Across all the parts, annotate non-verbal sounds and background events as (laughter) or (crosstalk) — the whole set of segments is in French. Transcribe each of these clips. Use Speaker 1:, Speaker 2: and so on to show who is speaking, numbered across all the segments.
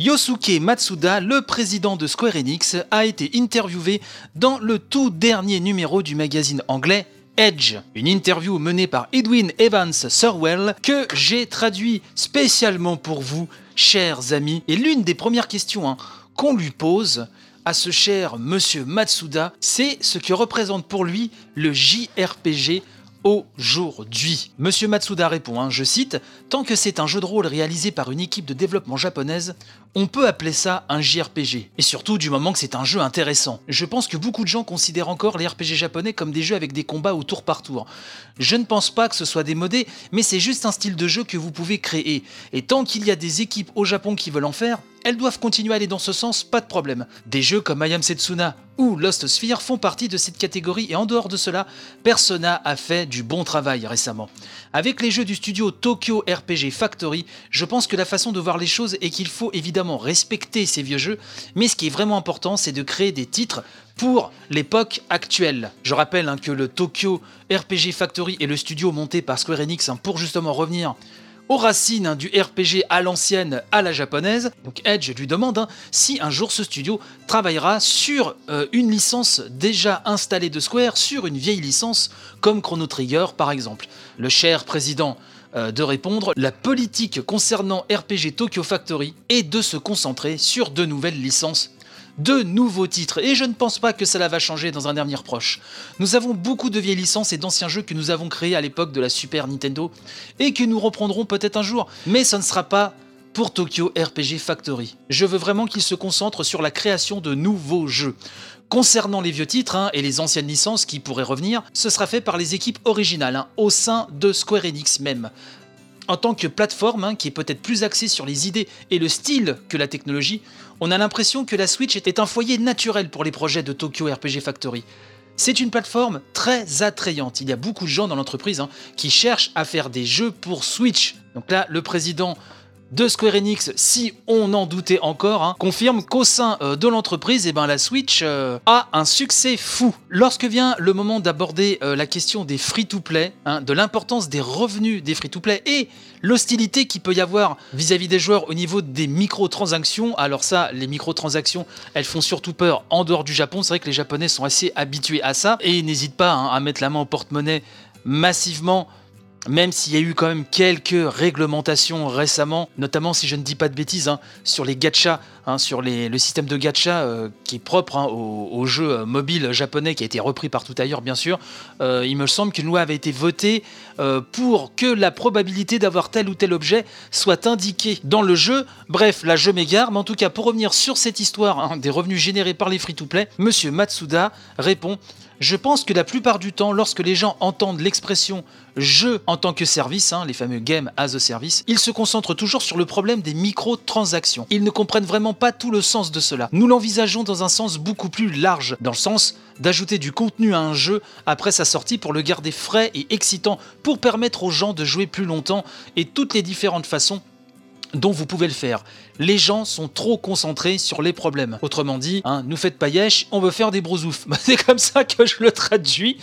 Speaker 1: Yosuke Matsuda, le président de Square Enix, a été interviewé dans le tout dernier numéro du magazine anglais Edge, une interview menée par Edwin Evans Surwell que j'ai traduit spécialement pour vous, chers amis. Et l'une des premières questions hein, qu'on lui pose à ce cher monsieur Matsuda, c'est ce que représente pour lui le JRPG aujourd'hui. Monsieur Matsuda répond, hein, je cite, Tant que c'est un jeu de rôle réalisé par une équipe de développement japonaise, on peut appeler ça un JRPG. Et surtout du moment que c'est un jeu intéressant. Je pense que beaucoup de gens considèrent encore les RPG japonais comme des jeux avec des combats au tour par tour. Je ne pense pas que ce soit démodé, mais c'est juste un style de jeu que vous pouvez créer. Et tant qu'il y a des équipes au Japon qui veulent en faire, elles doivent continuer à aller dans ce sens, pas de problème. Des jeux comme Ayam Setsuna ou Lost Sphere font partie de cette catégorie et en dehors de cela, Persona a fait du bon travail récemment. Avec les jeux du studio Tokyo RPG Factory, je pense que la façon de voir les choses est qu'il faut évidemment respecter ces vieux jeux, mais ce qui est vraiment important, c'est de créer des titres pour l'époque actuelle. Je rappelle hein, que le Tokyo RPG Factory est le studio monté par Square Enix hein, pour justement revenir aux racines hein, du RPG à l'ancienne, à la japonaise. Donc Edge lui demande hein, si un jour ce studio travaillera sur euh, une licence déjà installée de Square, sur une vieille licence comme Chrono Trigger par exemple. Le cher président euh, de répondre, la politique concernant RPG Tokyo Factory est de se concentrer sur de nouvelles licences de nouveaux titres, et je ne pense pas que cela va changer dans un avenir proche. Nous avons beaucoup de vieilles licences et d'anciens jeux que nous avons créés à l'époque de la Super Nintendo, et que nous reprendrons peut-être un jour, mais ce ne sera pas pour Tokyo RPG Factory. Je veux vraiment qu'il se concentre sur la création de nouveaux jeux. Concernant les vieux titres hein, et les anciennes licences qui pourraient revenir, ce sera fait par les équipes originales, hein, au sein de Square Enix même en tant que plateforme, hein, qui est peut-être plus axée sur les idées et le style que la technologie, on a l'impression que la Switch était un foyer naturel pour les projets de Tokyo RPG Factory. C'est une plateforme très attrayante. Il y a beaucoup de gens dans l'entreprise hein, qui cherchent à faire des jeux pour Switch. Donc là, le président de Square Enix, si on en doutait encore, hein, confirme qu'au sein euh, de l'entreprise, eh ben, la Switch euh, a un succès fou. Lorsque vient le moment d'aborder euh, la question des free-to-play, hein, de l'importance des revenus des free-to-play et l'hostilité qu'il peut y avoir vis-à-vis des joueurs au niveau des microtransactions, alors ça, les microtransactions, elles font surtout peur en dehors du Japon. C'est vrai que les Japonais sont assez habitués à ça et n'hésitent pas hein, à mettre la main au porte-monnaie massivement même s'il y a eu quand même quelques réglementations récemment, notamment si je ne dis pas de bêtises, hein, sur les gachas, hein, sur le système de gacha euh, qui est propre hein, au, jeu euh, mobile japonais qui a été repris partout ailleurs bien sûr, euh, il me semble qu'une loi avait été votée pour que la probabilité d'avoir tel ou tel objet soit indiquée dans le jeu. Bref, là je m'égare, mais en tout cas pour revenir sur cette histoire des revenus générés par les free-to-play, Monsieur Matsuda répond je pense que la plupart du temps, lorsque les gens entendent l'expression jeu en tant que service, hein, les fameux game as a service, ils se concentrent toujours sur le problème des microtransactions. Ils ne comprennent vraiment pas tout le sens de cela. Nous l'envisageons dans un sens beaucoup plus large, dans le sens d'ajouter du contenu à un jeu après sa sortie pour le garder frais et excitant, pour permettre aux gens de jouer plus longtemps et toutes les différentes façons dont vous pouvez le faire. Les gens sont trop concentrés sur les problèmes. Autrement dit, hein, nous faites paillèche, on veut faire des brousoufs. (laughs) C'est comme ça que je le traduis.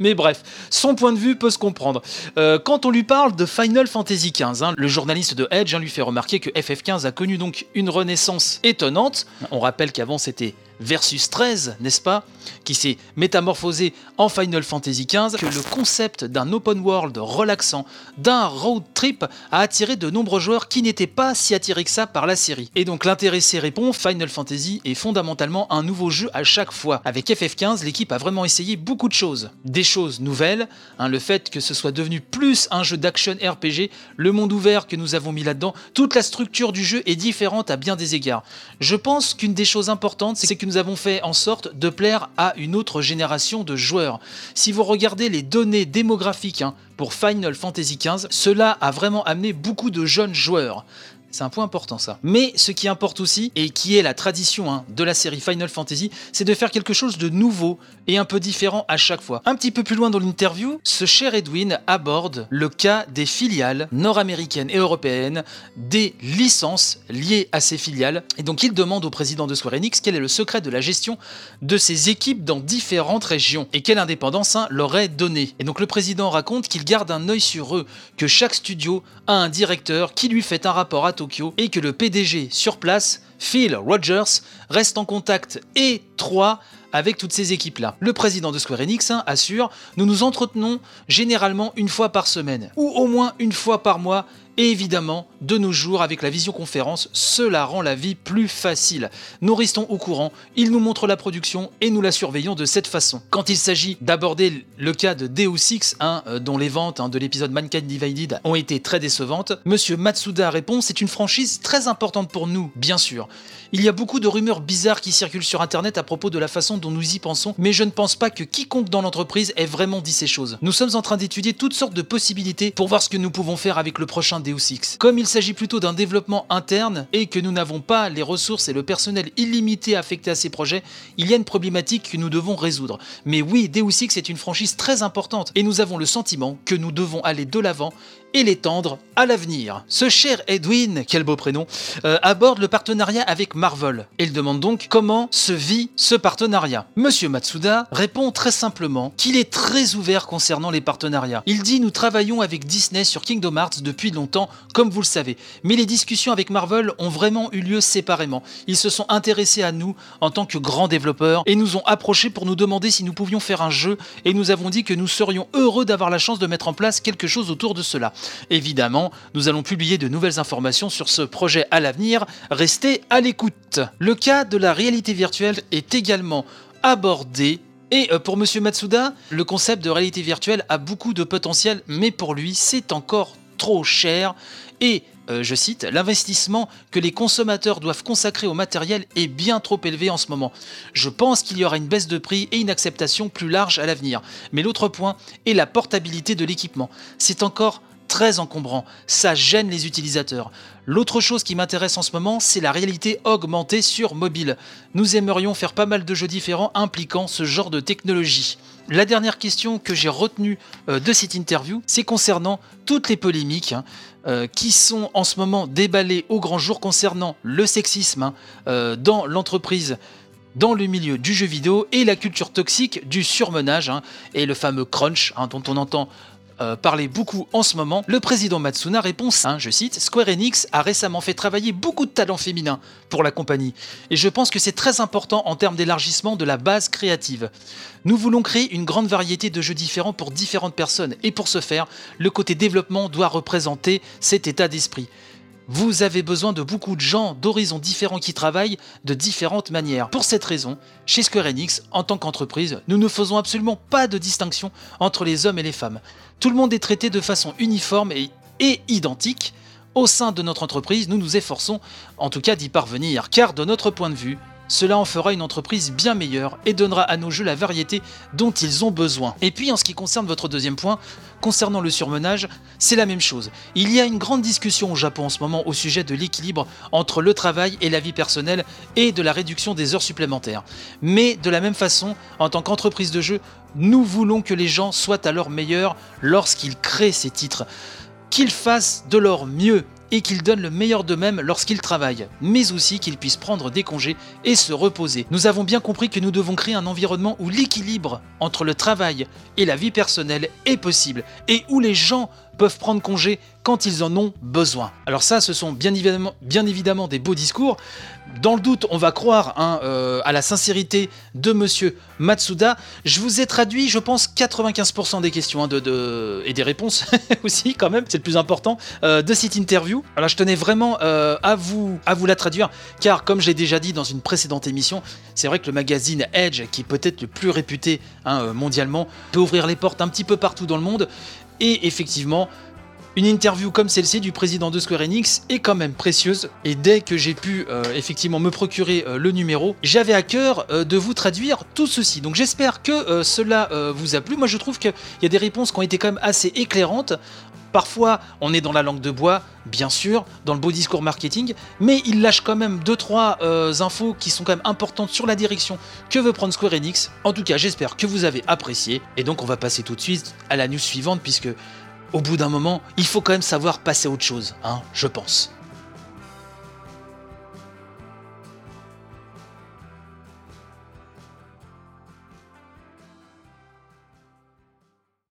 Speaker 1: Mais bref, son point de vue peut se comprendre. Euh, quand on lui parle de Final Fantasy XV, hein, le journaliste de Edge hein, lui fait remarquer que FF15 a connu donc une renaissance étonnante. On rappelle qu'avant c'était Versus 13, n'est-ce pas Qui s'est métamorphosé en Final Fantasy XV, que le concept d'un open world relaxant, d'un road trip, a attiré de nombreux joueurs qui n'étaient pas si attirés que ça par la série. Et donc l'intéressé répond, Final Fantasy est fondamentalement un nouveau jeu à chaque fois. Avec FF15, l'équipe a vraiment essayé beaucoup de choses. Des choses nouvelles, hein, le fait que ce soit devenu plus un jeu d'action RPG, le monde ouvert que nous avons mis là-dedans, toute la structure du jeu est différente à bien des égards. Je pense qu'une des choses importantes, c'est que nous avons fait en sorte de plaire à une autre génération de joueurs. Si vous regardez les données démographiques hein, pour Final Fantasy XV, cela a vraiment amené beaucoup de jeunes joueurs. C'est un point important ça. Mais ce qui importe aussi, et qui est la tradition hein, de la série Final Fantasy, c'est de faire quelque chose de nouveau et un peu différent à chaque fois. Un petit peu plus loin dans l'interview, ce cher Edwin aborde le cas des filiales nord-américaines et européennes, des licences liées à ces filiales. Et donc il demande au président de Square Enix quel est le secret de la gestion de ces équipes dans différentes régions et quelle indépendance hein, leur est donnée. Et donc le président raconte qu'il garde un œil sur eux, que chaque studio a un directeur qui lui fait un rapport à Et que le PDG sur place, Phil Rogers, reste en contact étroit avec toutes ces équipes-là. Le président de Square Enix hein, assure Nous nous entretenons généralement une fois par semaine, ou au moins une fois par mois, et évidemment, de nos jours, avec la visioconférence, cela rend la vie plus facile. Nous restons au courant, il nous montre la production et nous la surveillons de cette façon. Quand il s'agit d'aborder le cas de Deus Ex, hein, euh, dont les ventes hein, de l'épisode Mankind Divided ont été très décevantes, Monsieur Matsuda répond C'est une franchise très importante pour nous, bien sûr. Il y a beaucoup de rumeurs bizarres qui circulent sur internet à propos de la façon dont nous y pensons, mais je ne pense pas que quiconque dans l'entreprise ait vraiment dit ces choses. Nous sommes en train d'étudier toutes sortes de possibilités pour voir ce que nous pouvons faire avec le prochain Deus Comme il s'agit plutôt d'un développement interne et que nous n'avons pas les ressources et le personnel illimité affecté à ces projets, il y a une problématique que nous devons résoudre. Mais oui, Deus Ex est une franchise très importante et nous avons le sentiment que nous devons aller de l'avant et l'étendre à l'avenir. Ce cher Edwin, quel beau prénom, euh, aborde le partenariat avec Marvel. Il demande donc comment se vit ce partenariat. Monsieur Matsuda répond très simplement qu'il est très ouvert concernant les partenariats. Il dit nous travaillons avec Disney sur Kingdom Hearts depuis longtemps, comme vous le savez. Mais les discussions avec Marvel ont vraiment eu lieu séparément. Ils se sont intéressés à nous en tant que grands développeurs et nous ont approchés pour nous demander si nous pouvions faire un jeu et nous avons dit que nous serions heureux d'avoir la chance de mettre en place quelque chose autour de cela. Évidemment, nous allons publier de nouvelles informations sur ce projet à l'avenir, restez à l'écoute. Le cas de la réalité virtuelle est également abordé et euh, pour Monsieur Matsuda, le concept de réalité virtuelle a beaucoup de potentiel, mais pour lui, c'est encore trop cher. Et, euh, je cite, l'investissement que les consommateurs doivent consacrer au matériel est bien trop élevé en ce moment. Je pense qu'il y aura une baisse de prix et une acceptation plus large à l'avenir. Mais l'autre point est la portabilité de l'équipement. C'est encore très encombrant, ça gêne les utilisateurs. L'autre chose qui m'intéresse en ce moment, c'est la réalité augmentée sur mobile. Nous aimerions faire pas mal de jeux différents impliquant ce genre de technologie. La dernière question que j'ai retenue euh, de cette interview, c'est concernant toutes les polémiques hein, euh, qui sont en ce moment déballées au grand jour concernant le sexisme hein, euh, dans l'entreprise dans le milieu du jeu vidéo et la culture toxique du surmenage hein, et le fameux crunch dont on entend euh, parler beaucoup en ce moment, le président Matsuna répond, je cite, Square Enix a récemment fait travailler beaucoup de talents féminins pour la compagnie, et je pense que c'est très important en termes d'élargissement de la base créative. Nous voulons créer une grande variété de jeux différents pour différentes personnes, et pour ce faire, le côté développement doit représenter cet état d'esprit. Vous avez besoin de beaucoup de gens d'horizons différents qui travaillent de différentes manières. Pour cette raison, chez Square Enix, en tant qu'entreprise, nous ne faisons absolument pas de distinction entre les hommes et les femmes. Tout le monde est traité de façon uniforme et, et identique. Au sein de notre entreprise, nous nous efforçons en tout cas d'y parvenir, car de notre point de vue, cela en fera une entreprise bien meilleure et donnera à nos jeux la variété dont ils ont besoin. Et puis en ce qui concerne votre deuxième point, concernant le surmenage, c'est la même chose. Il y a une grande discussion au Japon en ce moment au sujet de l'équilibre entre le travail et la vie personnelle et de la réduction des heures supplémentaires. Mais de la même façon, en tant qu'entreprise de jeu, nous voulons que les gens soient à leur meilleur lorsqu'ils créent ces titres qu'ils fassent de leur mieux et qu'ils donnent le meilleur d'eux-mêmes lorsqu'ils travaillent, mais aussi qu'ils puissent prendre des congés et se reposer. Nous avons bien compris que nous devons créer un environnement où l'équilibre entre le travail et la vie personnelle est possible et où les gens peuvent prendre congé quand ils en ont besoin. Alors ça, ce sont bien évidemment, bien évidemment des beaux discours. Dans le doute, on va croire hein, euh, à la sincérité de Monsieur Matsuda. Je vous ai traduit, je pense, 95% des questions hein, et des réponses (laughs) aussi, quand même, c'est le plus important, euh, de cette interview. Alors je tenais vraiment euh, à, vous, à vous la traduire, car comme j'ai déjà dit dans une précédente émission, c'est vrai que le magazine Edge, qui est peut-être le plus réputé hein, mondialement, peut ouvrir les portes un petit peu partout dans le monde. Et effectivement, une interview comme celle-ci du président de Square Enix est quand même précieuse et dès que j'ai pu euh, effectivement me procurer euh, le numéro, j'avais à cœur euh, de vous traduire tout ceci. Donc j'espère que cela vous a plu. Moi je trouve qu'il y a des réponses qui ont été quand même assez éclairantes. Parfois, on est dans la langue de bois, bien sûr, dans le beau discours marketing, mais il lâche quand même 2-3 infos qui sont quand même importantes sur la direction que veut prendre Square Enix. En tout cas, j'espère que vous avez apprécié. Et donc, on va passer tout de suite à la news suivante, puisque au bout d'un moment, il faut quand même savoir passer à autre chose, hein, je pense.